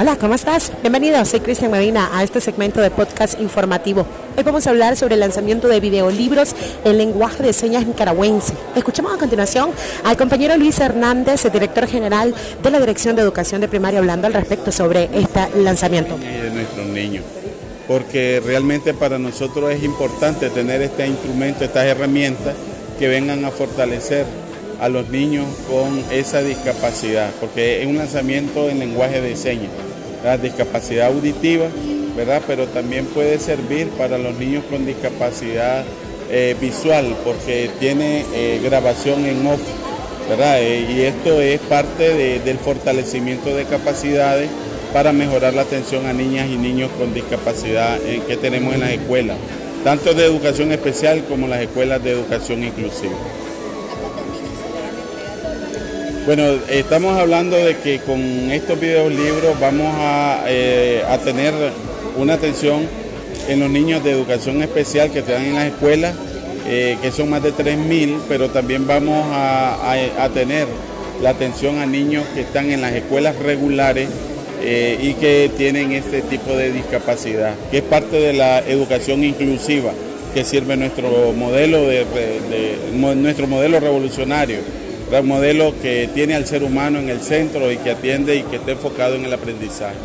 Hola, ¿cómo estás? Bienvenido, soy Cristian Medina a este segmento de podcast informativo. Hoy vamos a hablar sobre el lanzamiento de videolibros en lenguaje de señas nicaragüense. Escuchemos a continuación al compañero Luis Hernández, el director general de la Dirección de Educación de Primaria, hablando al respecto sobre este lanzamiento. De nuestros niños, porque realmente para nosotros es importante tener este instrumento, estas herramientas que vengan a fortalecer a los niños con esa discapacidad, porque es un lanzamiento en lenguaje de señas la discapacidad auditiva, ¿verdad? Pero también puede servir para los niños con discapacidad eh, visual, porque tiene eh, grabación en off, ¿verdad? Eh, y esto es parte del fortalecimiento de capacidades para mejorar la atención a niñas y niños con discapacidad que tenemos en las escuelas, tanto de educación especial como las escuelas de educación inclusiva. Bueno, estamos hablando de que con estos videolibros vamos eh, a, tener una atención en los niños de educación especial que están en las escuelas, eh, que son más de 3.000, pero también vamos a, tener la atención a niños que están en las escuelas regulares eh, y que tienen este tipo de discapacidad, que es parte de la educación inclusiva que sirve nuestro modelo de nuestro modelo revolucionario un modelo que tiene al ser humano en el centro y que atiende y que esté enfocado en el aprendizaje.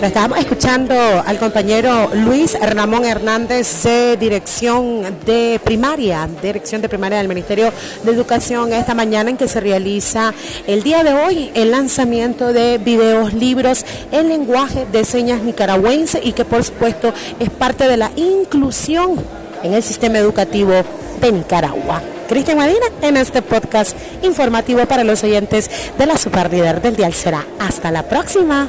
Lo estábamos escuchando al compañero Luis Ramón Hernández de Dirección de Primaria, Dirección de Primaria del Ministerio de Educación, esta mañana en que se realiza el día de hoy el lanzamiento de videos, libros en lenguaje de señas nicaragüense y que por supuesto es parte de la inclusión en el sistema educativo de Nicaragua. Cristian Medina en este podcast informativo para los oyentes de la Superlíder del Dial Será. Hasta la próxima.